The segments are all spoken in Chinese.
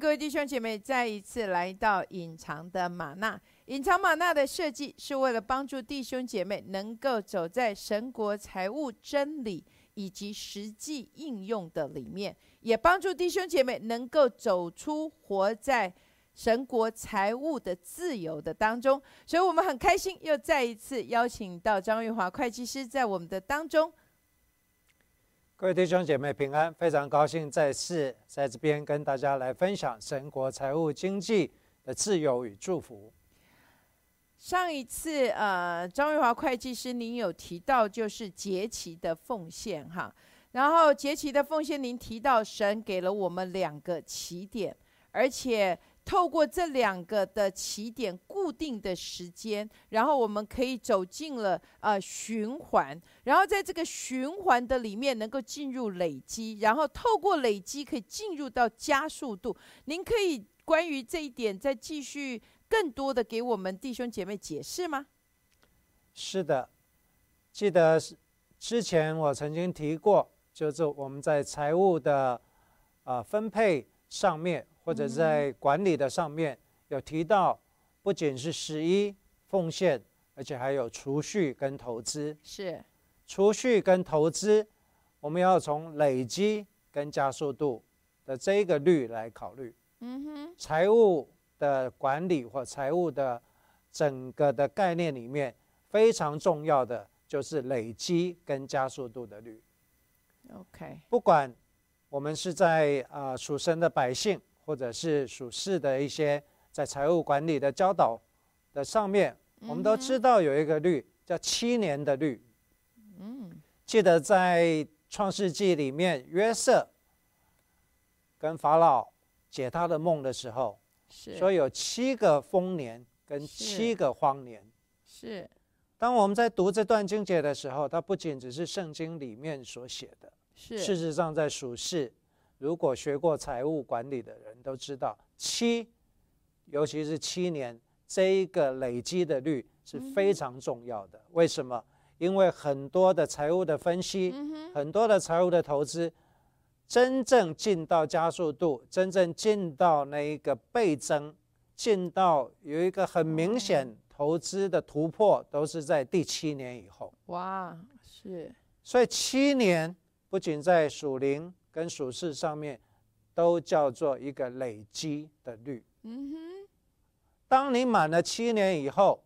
各位弟兄姐妹再一次来到隐藏的玛纳。隐藏玛纳的设计是为了帮助弟兄姐妹能够走在神国财务真理以及实际应用的里面，也帮助弟兄姐妹能够走出活在神国财务的自由的当中。所以，我们很开心又再一次邀请到张玉华会计师在我们的当中。各位弟兄姐妹平安，非常高兴再次在这边跟大家来分享神国财务经济的自由与祝福。上一次，呃，张玉华会计师，您有提到就是节期的奉献哈，然后节期的奉献，您提到神给了我们两个起点，而且。透过这两个的起点固定的时间，然后我们可以走进了呃循环，然后在这个循环的里面能够进入累积，然后透过累积可以进入到加速度。您可以关于这一点再继续更多的给我们弟兄姐妹解释吗？是的，记得之前我曾经提过，就是我们在财务的啊分配上面。或者在管理的上面有提到，不仅是十一奉献，而且还有储蓄跟投资。是，储蓄跟投资，我们要从累积跟加速度的这一个率来考虑。嗯哼。财务的管理或财务的整个的概念里面，非常重要的就是累积跟加速度的率。OK。不管我们是在啊属神的百姓。或者是属世的一些在财务管理的教导的上面，我们都知道有一个律叫七年的律。嗯，记得在创世纪里面，约瑟跟法老解他的梦的时候，说有七个丰年跟七个荒年。是，当我们在读这段经节的时候，它不仅只是圣经里面所写的，是事实上在属世。如果学过财务管理的人都知道，七，尤其是七年这一个累积的率是非常重要的。为什么？因为很多的财务的分析，很多的财务的投资，真正进到加速度，真正进到那一个倍增，进到有一个很明显投资的突破，都是在第七年以后。哇，是。所以七年不仅在属灵。跟属事上面，都叫做一个累积的率。嗯哼，当你满了七年以后，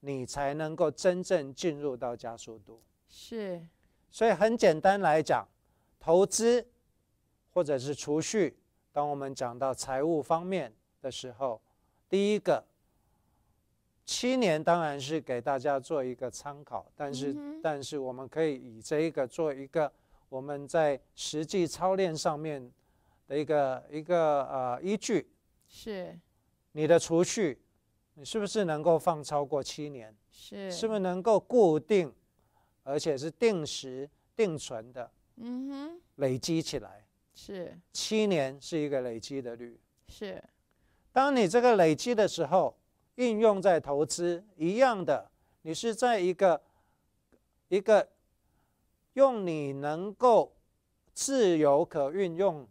你才能够真正进入到加速度。是，所以很简单来讲，投资或者是储蓄，当我们讲到财务方面的时候，第一个七年当然是给大家做一个参考，但是但是我们可以以这一个做一个。我们在实际操练上面的一个一个呃依据是，你的储蓄，你是不是能够放超过七年？是，是不是能够固定，而且是定时定存的？嗯哼，累积起来是七年是一个累积的率。是，当你这个累积的时候，应用在投资一样的，你是在一个一个。用你能够自由可运用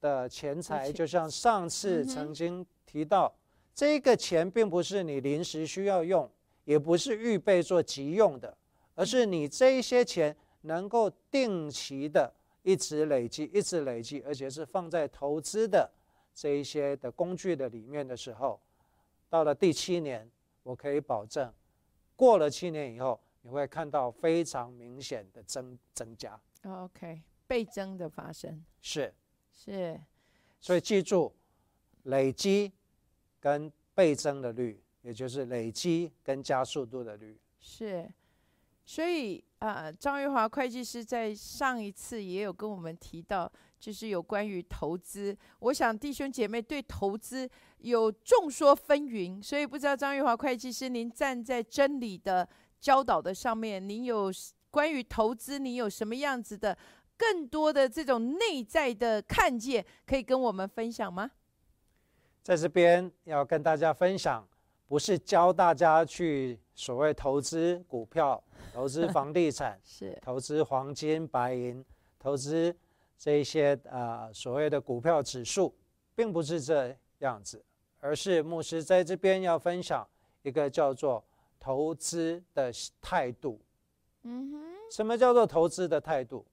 的钱财，就像上次曾经提到，这个钱并不是你临时需要用，也不是预备做急用的，而是你这一些钱能够定期的一直累积，一直累积，而且是放在投资的这一些的工具的里面的时候，到了第七年，我可以保证，过了七年以后。你会看到非常明显的增增加，OK，倍增的发生。是是，所以记住累积跟倍增的率，也就是累积跟加速度的率是，所以啊，张玉华会计师在上一次也有跟我们提到，就是有关于投资，我想弟兄姐妹对投资有众说纷纭，所以不知道张玉华会计师您站在真理的。教导的上面，您有关于投资，你有什么样子的更多的这种内在的看见，可以跟我们分享吗？在这边要跟大家分享，不是教大家去所谓投资股票、投资 房地产、是投资黄金、白银、投资这一些啊所谓的股票指数，并不是这样子，而是牧师在这边要分享一个叫做投资的态度。嗯哼，什么叫做投资的态度？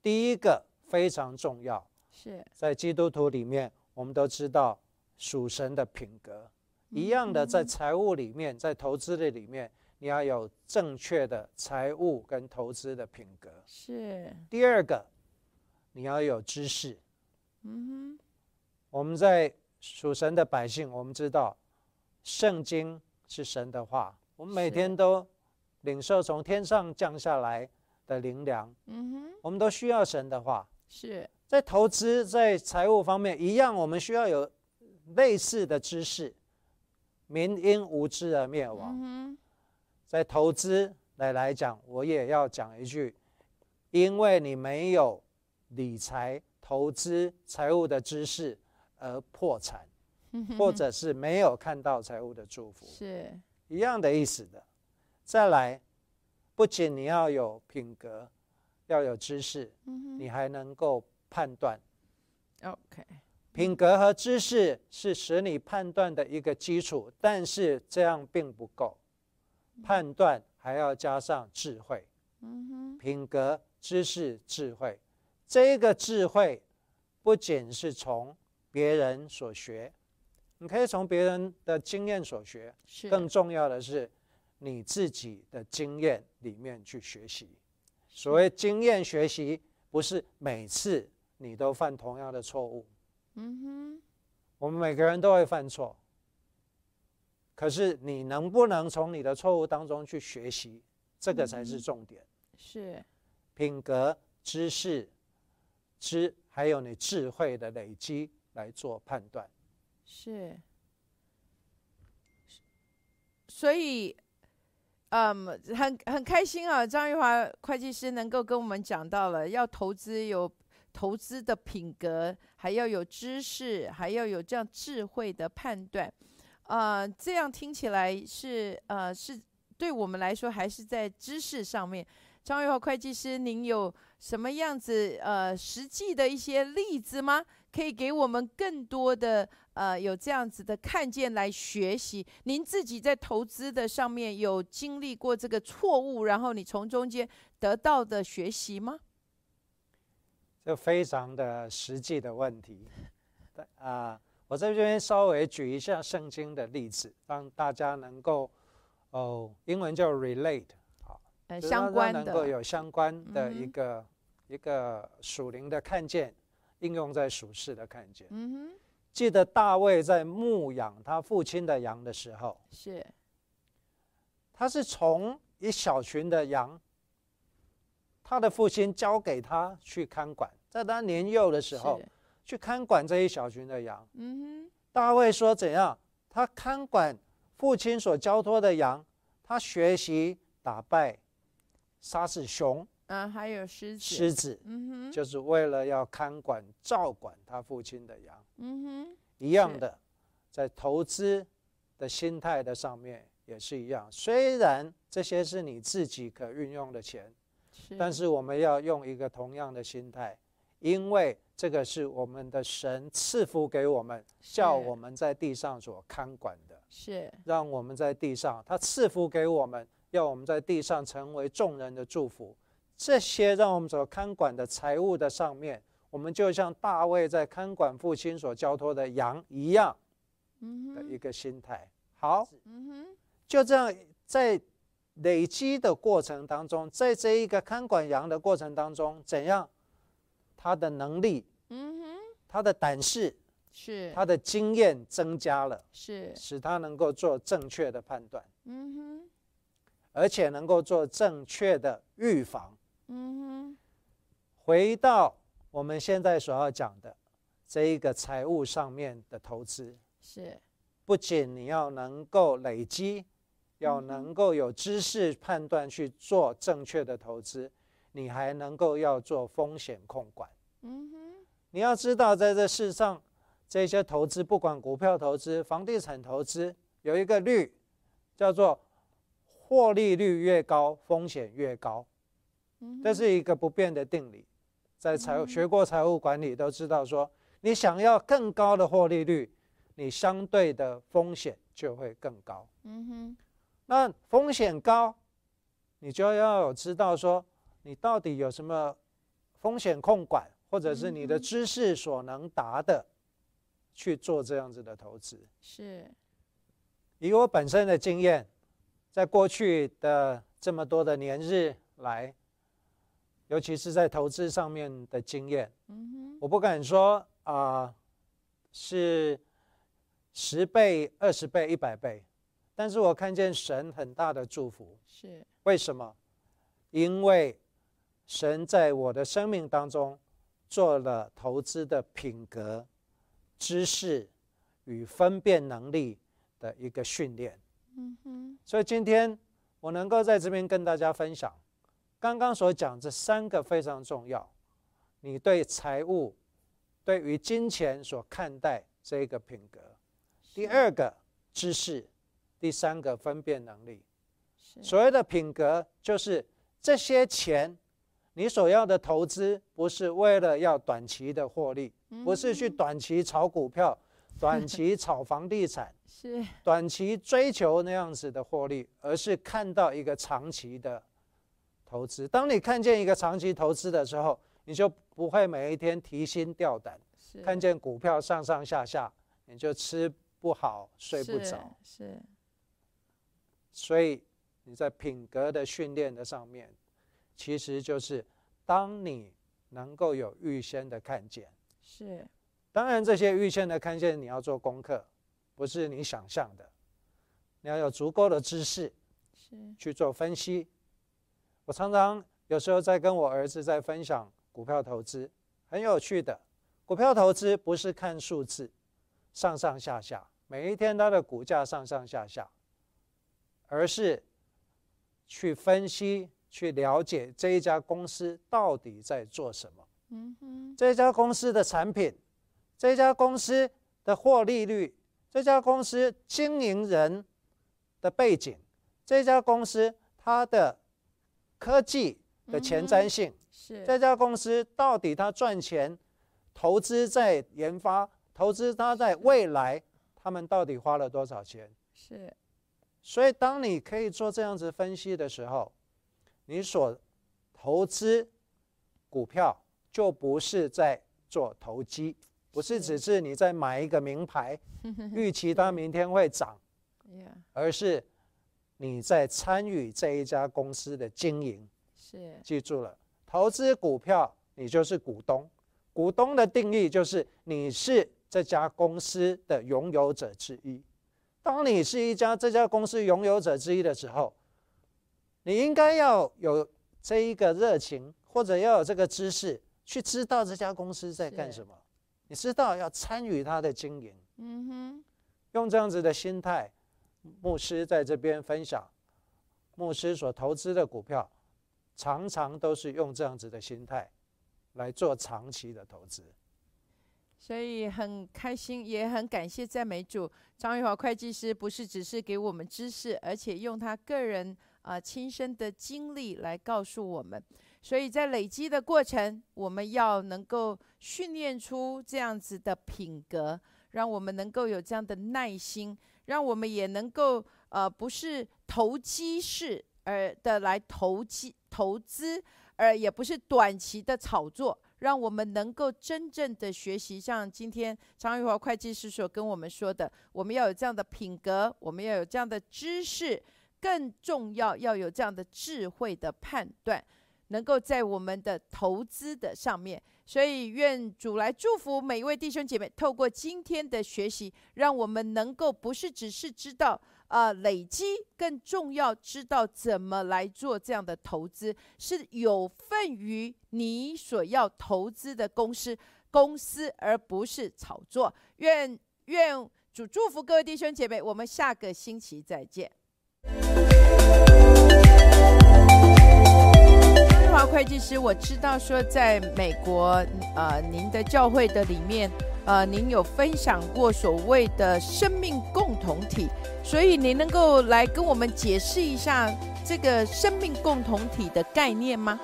第一个非常重要，是在基督徒里面，我们都知道属神的品格。一样的，在财务里面，在投资的里面，你要有正确的财务跟投资的品格。是，第二个，你要有知识。嗯哼，我们在属神的百姓，我们知道圣经是神的话，我们每天都领受从天上降下来的灵粮，嗯哼，我们都需要神的话。是。在投资、在财务方面一样，我们需要有类似的知识。民因无知而灭亡。嗯在投资来来讲，我也要讲一句：因为你没有理财、投资、财务的知识而破产，哼，或者是没有看到财务的祝福，是一样的意思的。再来，不仅你要有品格，要有知识，嗯你还能够判断。，OK，品格和知识是使你判断的一个基础，但是这样并不够，判断还要加上智慧。嗯哼，品格、知识、智慧，这个智慧不仅是从别人所学，你可以从别人的经验所学，是更重要的是你自己的经验里面去学习。所谓经验学习，不是每次你都犯同样的错误。嗯哼，我们每个人都会犯错，可是你能不能从你的错误当中去学习，这个才是重点。是品格、知识、知，还有你智慧的累积来做判断。是，所以，嗯，很很开心啊，张玉华会计师能够跟我们讲到了，要投资有投资的品格，还要有知识，还要有这样智慧的判断，呃，这样听起来是呃是对我们来说还是在知识上面。张玉华会计师，您有什么样子呃实际的一些例子吗？可以给我们更多的呃有这样子的看见来学习。您自己在投资的上面有经历过这个错误，然后你从中间得到的学习吗？这非常的实际的问题。啊、我在这边稍微举一下圣经的例子，让大家能够哦，英文叫 relate，呃，就是让相关能够的，有相关的一个、一个属灵的看见，应用在属世的看见。嗯哼，记得大卫在牧养他父亲的羊的时候，是他是从一小群的羊，他的父亲交给他去看管，在他年幼的时候去看管这一小群的羊。嗯哼大卫说怎样？他看管父亲所交托的羊，他学习打败、杀死熊、哼，啊，还有狮子，狮子，嗯哼，就是为了要看管、照管他父亲的羊。嗯哼，一样的，在投资的心态的上面也是一样。虽然这些是你自己可运用的钱，是，但是我们要用一个同样的心态，因为这个是我们的神赐福给我们，叫我们在地上所看管的，是让我们在地上，他赐福给我们，要我们在地上成为众人的祝福。这些让我们所看管的财物的上面，我们就像大卫在看管父亲所交托的羊一样的一个心态。好，就这样在累积的过程当中，在这一个看管羊的过程当中，怎样他的能力、嗯哼，他的胆识、是，他的经验增加了，是，使他能够做正确的判断，嗯哼，而且能够做正确的预防。嗯哼，回到我们现在所要讲的这一个财务上面的投资，是，不仅你要能够累积，要能够有知识判断去做正确的投资，你还能够要做风险控管。嗯哼，你要知道，在这世上，这些投资，不管股票投资、房地产投资，有一个率，叫做获利率越高，风险越高。这是一个不变的定理，在财学过财务管理都知道说，你想要更高的获利率，你相对的风险就会更高。嗯哼，那风险高，你就要有知道说，你到底有什么风险控管，或者是你的知识所能达的，去做这样子的投资。是，以我本身的经验，在过去的这么多的年日来，尤其是在投资上面的经验，嗯哼，我不敢说啊是十倍、二十倍、一百倍。但是我看见神很大的祝福，是为什么？因为神在我的生命当中做了投资的品格、知识与分辨能力的一个训练。嗯哼。所以今天我能够在这边跟大家分享，刚刚所讲这三个非常重要。你对财务、对于金钱所看待这一个品格。第二个知识。第三个分辨能力，所谓的品格，就是这些钱，你所要的投资，不是为了要短期的获利，不是去短期炒股票、短期炒房地产，是短期追求那样子的获利，而是看到一个长期的投资。当你看见一个长期投资的时候，你就不会每一天提心吊胆，看见股票上上下下，你就吃不好睡不着，是。所以你在品格的训练的上面，其实就是当你能够有预先的看见，是，当然这些预先的看见你要做功课，不是你想象的，你要有足够的知识，是去做分析。我常常有时候在跟我儿子在分享股票投资，很有趣的，股票投资不是看数字，上上下下，每一天它的股价上上下下。而是去分析、去了解这一家公司到底在做什么。嗯哼，这家公司的产品，这家公司的获利率，这家公司经营人的背景，这家公司它的科技的前瞻性，是这家公司到底它赚钱，投资在研发，投资它在未来，他们到底花了多少钱？是。所以，当你可以做这样子分析的时候，你所投资股票就不是在做投机，不是只是你在买一个名牌，预期它明天会涨，而是你在参与这一家公司的经营。是，记住了，投资股票你就是股东，股东的定义就是你是这家公司的拥有者之一。当你是一家这家公司拥有者之一的时候，你应该要有这一个热情，或者要有这个知识，去知道这家公司在干什么。你知道要参与它的经营。嗯哼，用这样子的心态，牧师在这边分享，牧师所投资的股票，常常都是用这样子的心态来做长期的投资。所以很开心，也很感谢赞美主。张玉华会计师不是只是给我们知识，而且用他个人啊亲身的经历来告诉我们。所以在累积的过程，我们要能够训练出这样子的品格，让我们能够有这样的耐心，让我们也能够呃不是投机式而的来投机投资，而也不是短期的炒作。让我们能够真正的学习，像今天张玉华会计师所跟我们说的，我们要有这样的品格，我们要有这样的知识，更重要要有这样的智慧的判断，能够在我们的投资的上面。所以愿主来祝福每一位弟兄姐妹，透过今天的学习，让我们能够不是只是知道。啊，累积更重要，知道怎么来做这样的投资，是有份于你所要投资的公司公司，而不是炒作。愿愿主祝福各位弟兄姐妹，我们下个星期再见。华会计师，我知道说在美国，呃，您的教会的里面。呃，您有分享过所谓的生命共同体，所以您能够来跟我们解释一下这个生命共同体的概念吗？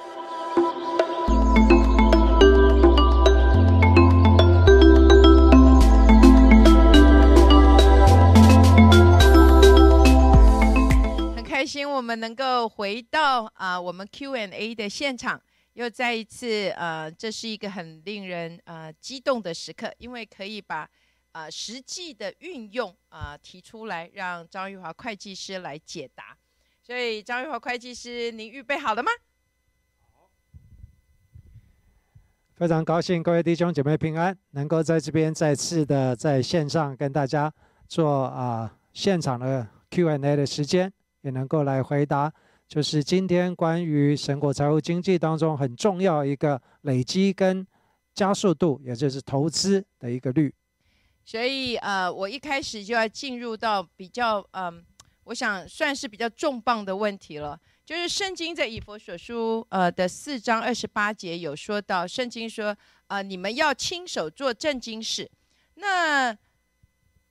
我们能够回到啊我们 Q&A 的现场，又再一次呃，这是一个很令人呃激动的时刻，因为可以把呃实际的运用啊提出来，让张玉华会计师来解答。所以张玉华会计师，您预备好了吗？非常高兴各位弟兄姐妹平安，能够在这边再次的在线上跟大家做啊现场的 Q&A 的时间，也能够来回答，就是今天关于神国财务经济当中很重要一个累积跟加速度，也就是投资的一个率。所以呃，我一开始就要进入到比较嗯，我想算是比较重磅的问题了。就是圣经在以佛所书呃的四章二十八节有说到，圣经说啊，你们要亲手做正经事。那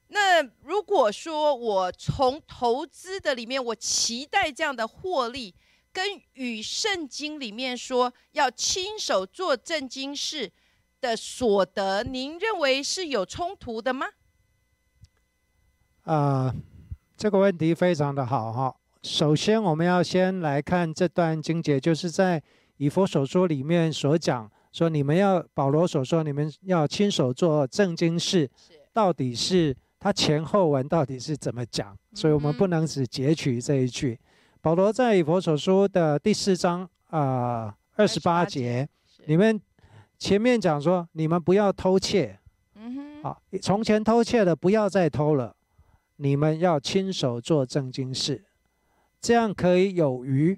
那如果说我从投资的里面，我期待这样的获利，跟与圣经里面说要亲手做正经事的所得，您认为是有冲突的吗？啊，这个问题非常的好哈。首先，我们要先来看这段经节，就是在以佛所说里面所讲说，你们要保罗所说，你们要亲手做正经事，到底是他前后文到底是怎么讲？所以我们不能只截取这一句。保罗在以佛所说的第四章啊二十八节，你们前面讲说，你们不要偷窃，啊，从前偷窃的不要再偷了，你们要亲手做正经事。这样可以有余，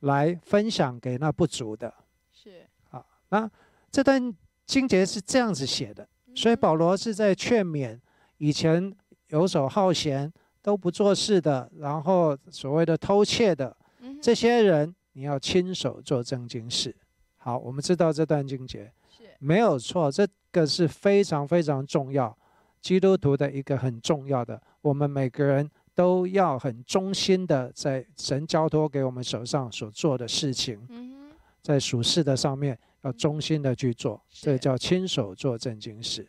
来分享给那不足的。是啊，那这段经节是这样子写的，所以保罗是在劝勉以前游手好闲、都不做事的，然后所谓的偷窃的这些人，你要亲手做正经事。好，我们知道这段经节没有错，这个是非常非常重要，基督徒的一个很重要的，我们每个人。都要很忠心的在神交托给我们手上所做的事情，在属事的上面要忠心的去做，这叫亲手做正经事。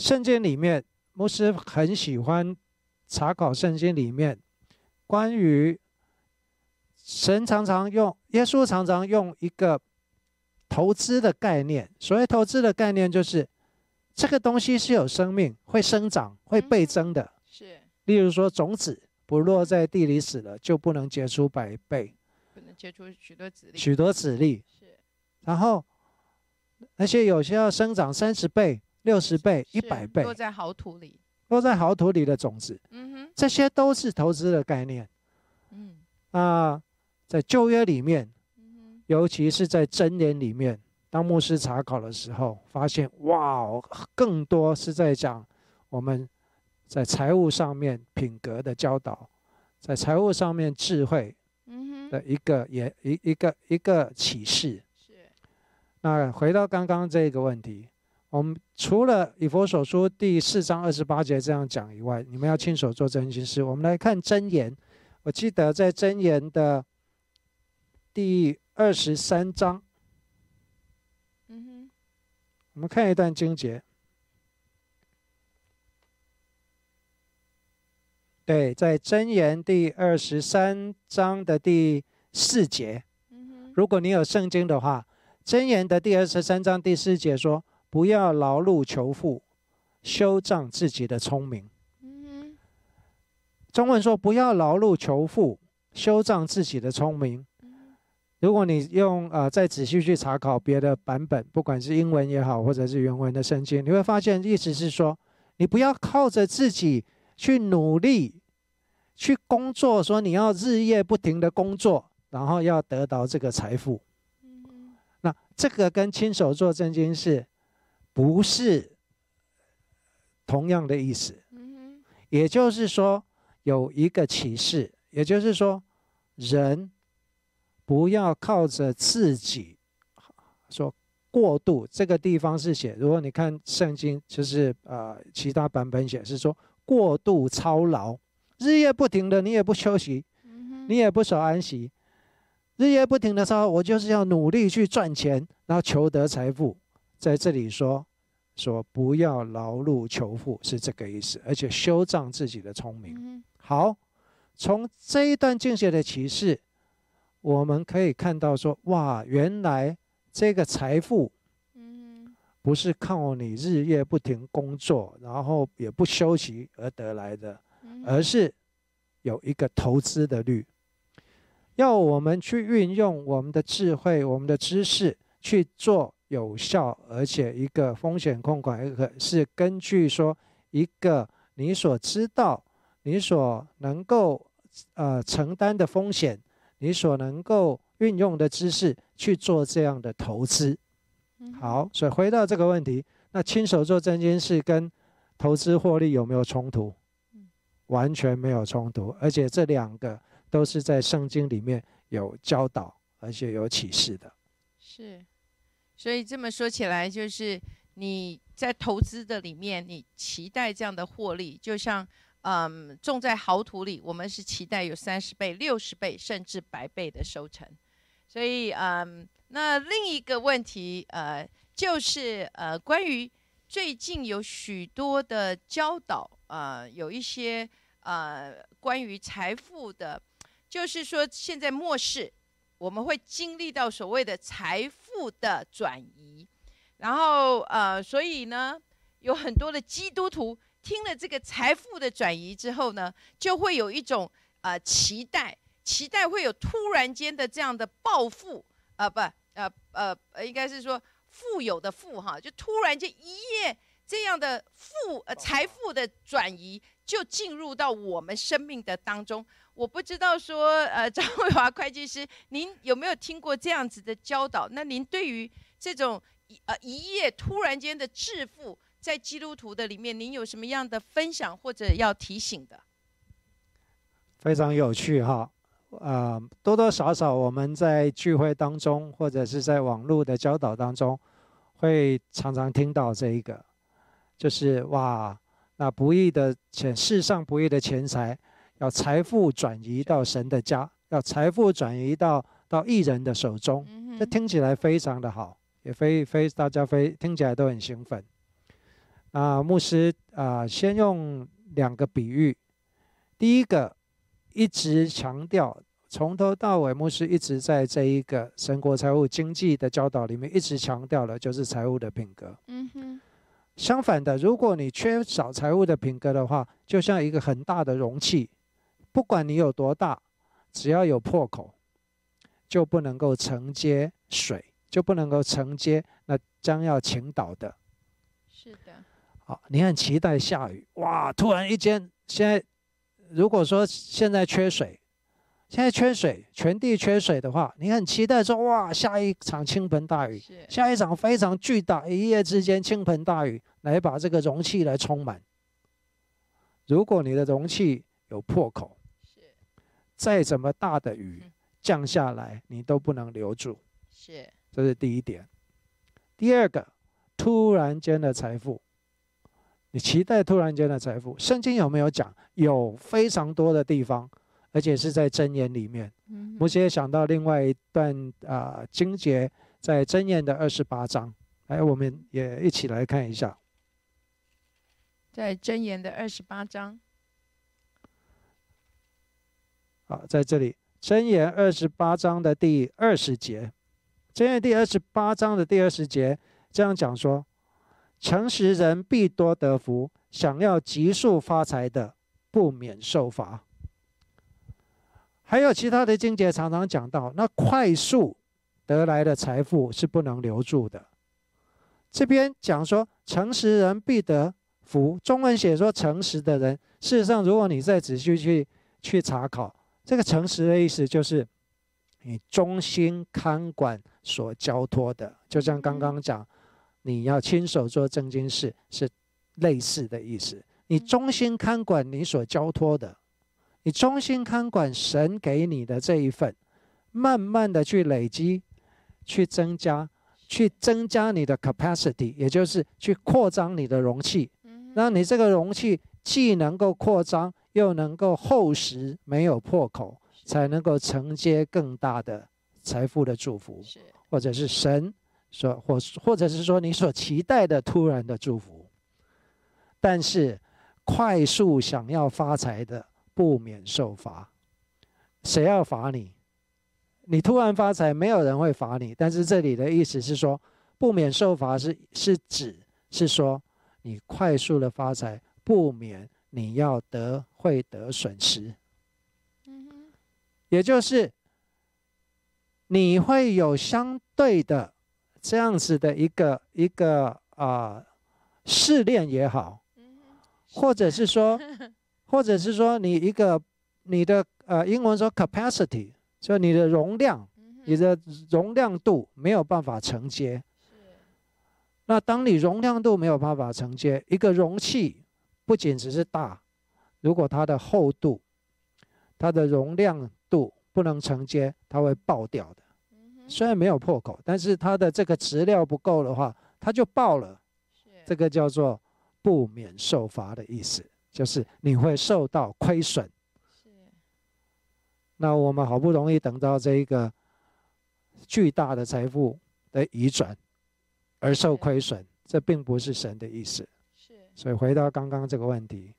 圣经里面，牧师很喜欢查考圣经里面关于神常常用耶稣常常用一个投资的概念，所谓投资的概念就是这个东西是有生命、会生长、会倍增的。是。例如说，种子不落在地里死了，就不能结出百倍，不能结出许多子粒。许多子粒。是，然后而且有些要生长三十倍、六十倍、一百倍，落在好土里，落在好土里的种子，嗯哼，这些都是投资的概念。嗯啊，在旧约里面，尤其是在真言里面，当牧师查考的时候，发现哇，更多是在讲我们。在财务上面品格的教导，在财务上面智慧的一个也一一个一个启示。是。那回到刚刚这个问题，我们除了以佛所说第四章二十八节这样讲以外，你们要亲手做真心事。我们来看真言，我记得在真言的第二十三章，嗯哼，我们看一段经节。对，在箴言第二十三章的第四节，如果你有圣经的话，箴言的第二十三章第四节说：“不要劳碌求富，修正自己的聪明。”中文说：“不要劳碌求富，修正自己的聪明。”如果你用呃再仔细去查考别的版本，不管是英文也好，或者是原文的圣经，你会发现意思是说，你不要靠着自己去努力。去工作，说你要日夜不停的工作，然后要得到这个财富。那这个跟亲手做正经事，不是同样的意思。也就是说，有一个启示，也就是说，人不要靠着自己说过度。这个地方是写，如果你看圣经，就是呃其他版本写是说过度操劳。日夜不停的，你也不休息，你也不守安息，日夜不停的操，我就是要努力去赚钱，然后求得财富。在这里说，说不要劳碌求富，是这个意思，而且修正自己的聪明。好，从这一段经写的启示，我们可以看到说，哇，原来这个财富，嗯，不是靠你日夜不停工作，然后也不休息而得来的，而是有一个投资的率，要我们去运用我们的智慧、我们的知识去做有效，而且一个风险控管，一个是根据说一个你所知道、你所能够。呃，承担的风险，你所能够运用的知识去做这样的投资。好，所以回到这个问题，那亲手做真金是跟投资获利有没有冲突？完全没有冲突，而且这两个都是在圣经里面有教导，而且有启示的。是，所以这么说起来，就是你在投资的里面，你期待这样的获利，就像。嗯，种在好土里，我们是期待有三十倍、六十倍，甚至百倍的收成。所以，嗯，那另一个问题，呃，就是呃，关于最近有许多的教导，呃，有一些呃，关于财富的，就是说现在末世，我们会经历到所谓的财富的转移，然后呃，所以呢，有很多的基督徒。听了这个财富的转移之后呢，就会有一种呃期待，期待会有突然间的这样的暴富，呃不呃呃呃应该是说富有的富哈，就突然间一夜这样的富呃财富的转移就进入到我们生命的当中。我不知道说呃 张伟华会计师，您有没有听过这样子的教导？那您对于这种一呃一夜突然间的致富？在基督徒的里面，您有什么样的分享或者要提醒的？非常有趣哈，呃，多多少少我们在聚会当中，或者是在网络的教导当中，会常常听到这一个，就是哇，那不义的钱，世上不义的钱财，要财富转移到神的家，要财富转移到到艺人的手中，这听起来非常的好，也非非大家非听起来都很兴奋。啊，牧师啊，先用两个比喻。第一个，一直强调，从头到尾，牧师一直在这一个神国财务经济的教导里面，一直强调的就是财务的品格。嗯哼。相反的，如果你缺少财务的品格的话，就像一个很大的容器，不管你有多大，只要有破口，就不能够承接水，就不能够承接那将要倾倒的。是的。好你很期待下雨哇！突然一间，现在如果说现在缺水，现在缺水，全地缺水的话，你很期待说哇，下一场倾盆大雨，下一场非常巨大，一夜之间倾盆大雨来把这个容器来充满。如果你的容器有破口，再怎么大的雨降下来，你都不能留住。是，这是第一点。第二个，突然间的财富。你期待突然间的财富？圣经有没有讲？有非常多的地方，而且是在箴言里面。我也想到另外一段啊经节，在箴言的二十八章。来，我们也一起来看一下。在箴言的二十八章。好，在这里，箴言二十八章的第二十节，箴言第二十八章的第二十节这样讲说。诚实人必多得福，想要急速发财的，不免受罚。还有其他的经节常常讲到，那快速得来的财富是不能留住的。这边讲说，诚实人必得福，中文写说诚实的人。事实上，如果你再仔细去去查考，这个诚实的意思就是你忠心看管所交托的，就像刚刚讲。你要亲手做正经事，是类似的意思。你忠心看管你所交托的，你忠心看管神给你的这一份，慢慢的去累积，去增加，去增加你的 capacity，也就是去扩张你的容器，让你这个容器既能够扩张，又能够厚实，没有破口，才能够承接更大的财富的祝福，或者是神。说或或者是说你所期待的突然的祝福，但是快速想要发财的不免受罚。谁要罚你？你突然发财，没有人会罚你。但是这里的意思是说，不免受罚是是指是说，你快速的发财，不免你要得会得损失。也就是你会有相对的这样子的一个一个啊试炼也好，或者是说，或者是说你一个你的呃英文说 capacity。就你的容量，你的容量度没有办法承接。那当你容量度没有办法承接，一个容器不仅只是大，如果它的厚度、它的容量度不能承接，它会爆掉的。虽然没有破口，但是它的这个质料不够的话，它就爆了。这个叫做不免受罚的意思，就是你会受到亏损。那我们好不容易等到这一个巨大的财富的移转，而受亏损，这并不是神的意思。是，所以回到刚刚这个问题，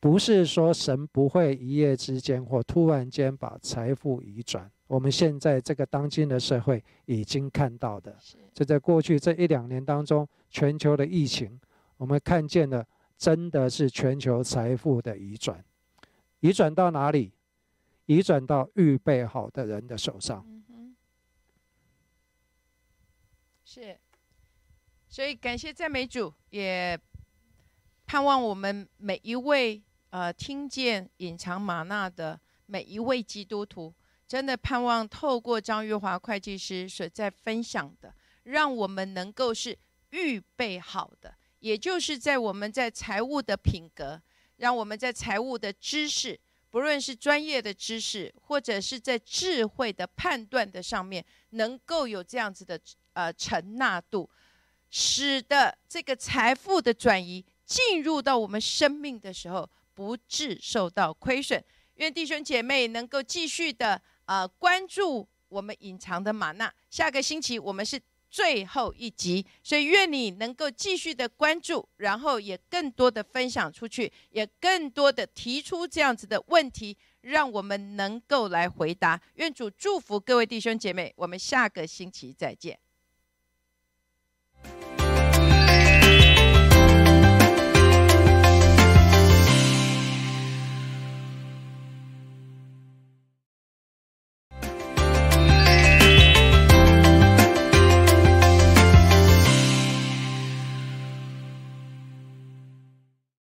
不是说神不会一夜之间或突然间把财富移转。我们现在这个当今的社会已经看到的，就在过去这一两年当中，全球的疫情，我们看见了，真的是全球财富的移转，移转到哪里？移转到预备好的人的手上。是，所以感谢赞美主，也盼望我们每一位呃听见隐藏玛纳的每一位基督徒，真的盼望透过张玉华会计师所在分享的，让我们能够是预备好的，也就是在我们在财务的品格，让我们在财务的知识。不论是专业的知识，或者是在智慧的判断的上面，能够有这样子的呃承纳度，使得这个财富的转移进入到我们生命的时候，不致受到亏损。愿弟兄姐妹能够继续的呃关注我们隐藏的玛纳。下个星期我们是。最后一集，所以愿你能够继续的关注，然后也更多的分享出去，也更多的提出这样子的问题，让我们能够来回答。愿主祝福各位弟兄姐妹，我们下个星期再见。